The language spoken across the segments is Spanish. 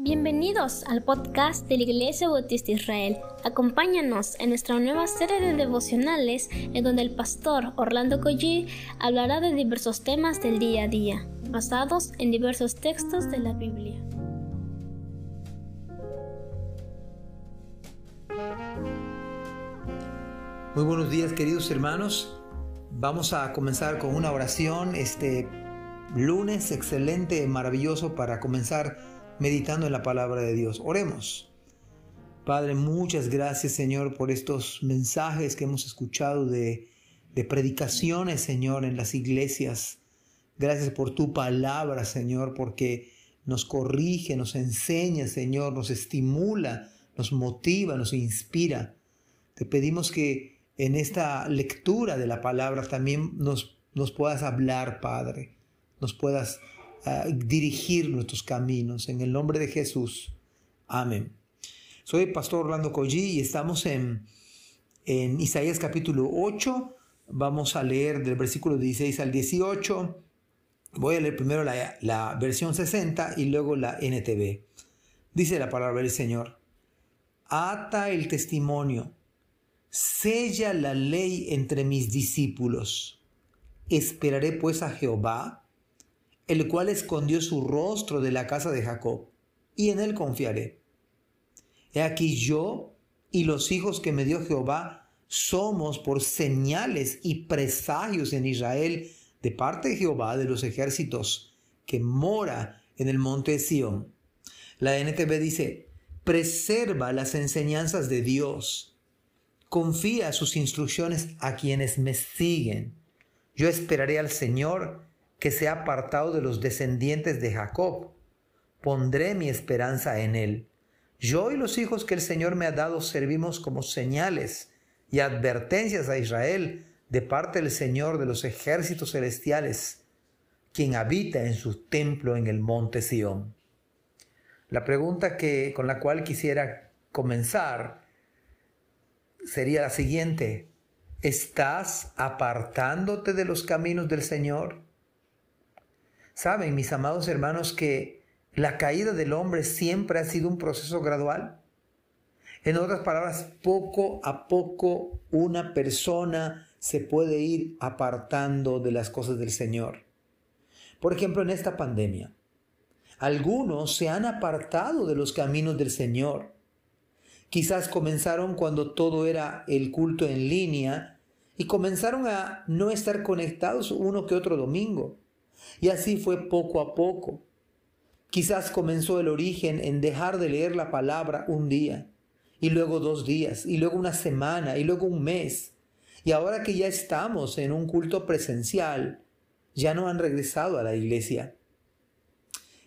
Bienvenidos al podcast de la Iglesia Bautista Israel. Acompáñanos en nuestra nueva serie de devocionales en donde el pastor Orlando Collie hablará de diversos temas del día a día, basados en diversos textos de la Biblia. Muy buenos días queridos hermanos. Vamos a comenzar con una oración este lunes excelente, maravilloso para comenzar meditando en la palabra de Dios. Oremos. Padre, muchas gracias Señor por estos mensajes que hemos escuchado de, de predicaciones, Señor, en las iglesias. Gracias por tu palabra, Señor, porque nos corrige, nos enseña, Señor, nos estimula, nos motiva, nos inspira. Te pedimos que en esta lectura de la palabra también nos, nos puedas hablar, Padre, nos puedas dirigir nuestros caminos. En el nombre de Jesús. Amén. Soy el pastor Orlando Collí y estamos en, en Isaías capítulo 8. Vamos a leer del versículo 16 al 18. Voy a leer primero la, la versión 60 y luego la NTV. Dice la palabra del Señor. Ata el testimonio, sella la ley entre mis discípulos. Esperaré pues a Jehová el cual escondió su rostro de la casa de Jacob, y en él confiaré. He aquí yo y los hijos que me dio Jehová somos por señales y presagios en Israel de parte de Jehová de los ejércitos, que mora en el monte Sión. La NTV dice, preserva las enseñanzas de Dios, confía sus instrucciones a quienes me siguen. Yo esperaré al Señor que se ha apartado de los descendientes de Jacob. Pondré mi esperanza en él. Yo y los hijos que el Señor me ha dado servimos como señales y advertencias a Israel de parte del Señor de los ejércitos celestiales, quien habita en su templo en el monte Sión. La pregunta que, con la cual quisiera comenzar sería la siguiente. ¿Estás apartándote de los caminos del Señor? Saben, mis amados hermanos, que la caída del hombre siempre ha sido un proceso gradual. En otras palabras, poco a poco una persona se puede ir apartando de las cosas del Señor. Por ejemplo, en esta pandemia, algunos se han apartado de los caminos del Señor. Quizás comenzaron cuando todo era el culto en línea y comenzaron a no estar conectados uno que otro domingo. Y así fue poco a poco. Quizás comenzó el origen en dejar de leer la palabra un día, y luego dos días, y luego una semana, y luego un mes. Y ahora que ya estamos en un culto presencial, ya no han regresado a la iglesia.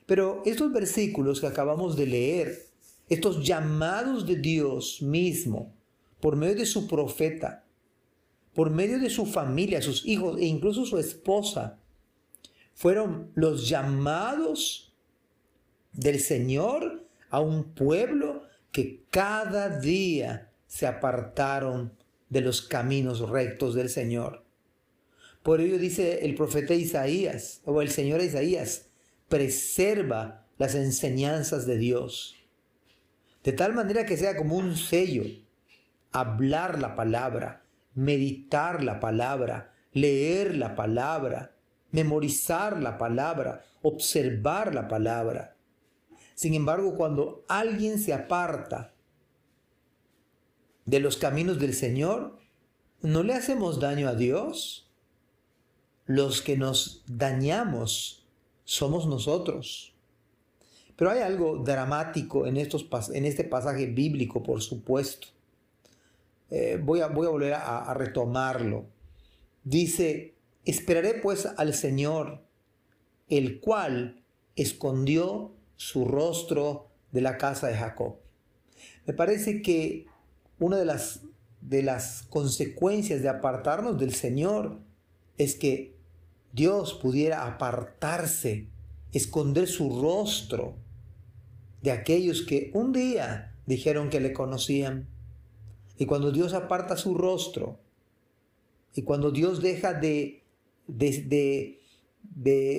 Pero estos versículos que acabamos de leer, estos llamados de Dios mismo, por medio de su profeta, por medio de su familia, sus hijos e incluso su esposa, fueron los llamados del Señor a un pueblo que cada día se apartaron de los caminos rectos del Señor. Por ello dice el profeta Isaías, o el Señor Isaías, preserva las enseñanzas de Dios, de tal manera que sea como un sello, hablar la palabra, meditar la palabra, leer la palabra, memorizar la palabra, observar la palabra. Sin embargo, cuando alguien se aparta de los caminos del Señor, ¿no le hacemos daño a Dios? Los que nos dañamos somos nosotros. Pero hay algo dramático en, estos, en este pasaje bíblico, por supuesto. Eh, voy, a, voy, a, volver a, a retomarlo. Dice, Esperaré pues al Señor, el cual escondió su rostro de la casa de Jacob. Me parece que una de las, de las consecuencias de apartarnos del Señor es que Dios pudiera apartarse, esconder su rostro de aquellos que un día dijeron que le conocían. Y cuando Dios aparta su rostro, y cuando Dios deja de de,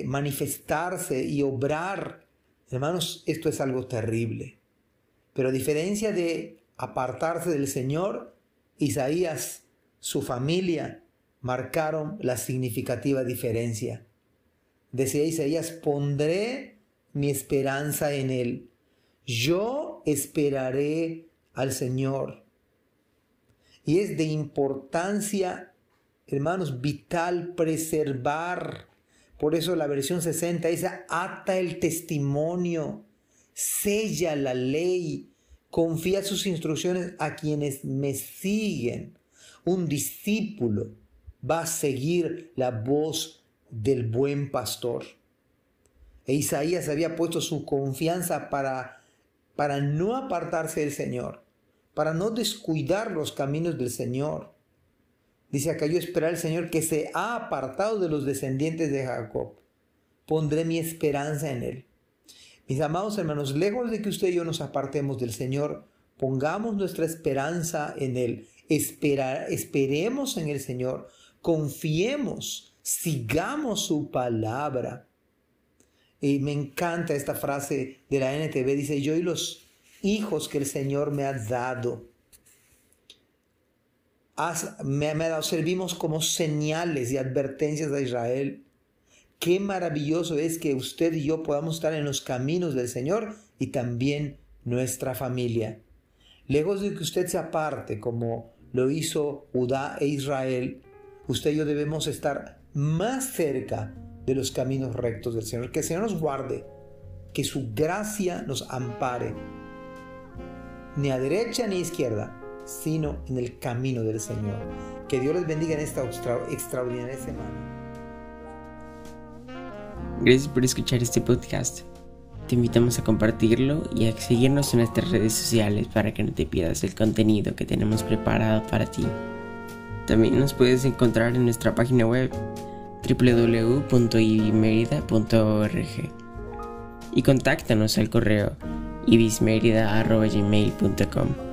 manifestarse y obrar Hermanos, esto es algo terrible. Pero a diferencia de apartarse del Señor, Isaías, su familia, marcaron la significativa diferencia. Decía Isaías, pondré mi esperanza en Él. Yo esperaré al Señor. Y es de importancia, hermanos, vital preservar. Por eso la versión 60 dice, ata el testimonio, sella la ley, confía sus instrucciones a quienes me siguen. Un discípulo va a seguir la voz del buen pastor. E Isaías había puesto su confianza para, para no apartarse del Señor, para no descuidar los caminos del Señor. Dice acá, yo esperar al Señor que se ha apartado de los descendientes de Jacob. Pondré mi esperanza en Él. Mis amados hermanos, lejos de que usted y yo nos apartemos del Señor, pongamos nuestra esperanza en Él. esperemos en el Señor, confiemos, sigamos su palabra. Y me encanta esta frase de la NTV, dice, yo y los hijos que el Señor me ha dado, me, ha dado, servimos como señales y advertencias a Israel. Qué maravilloso es que usted y yo podamos estar en los caminos del Señor y también nuestra familia. Lejos de que usted se aparte como lo hizo Judá e Israel, usted y yo debemos estar más cerca de los caminos rectos del Señor. Que el Señor nos guarde, que su gracia nos ampare, ni a derecha ni a izquierda, sino en el camino del Señor. Que Dios les bendiga en esta extraordinaria semana. Gracias por escuchar este podcast. Te invitamos a compartirlo y a seguirnos en nuestras redes sociales para que no te pierdas el contenido que tenemos preparado para ti. También nos puedes encontrar en nuestra página web www.ibismerida.org y contáctanos al correo ibismerida.gmail.com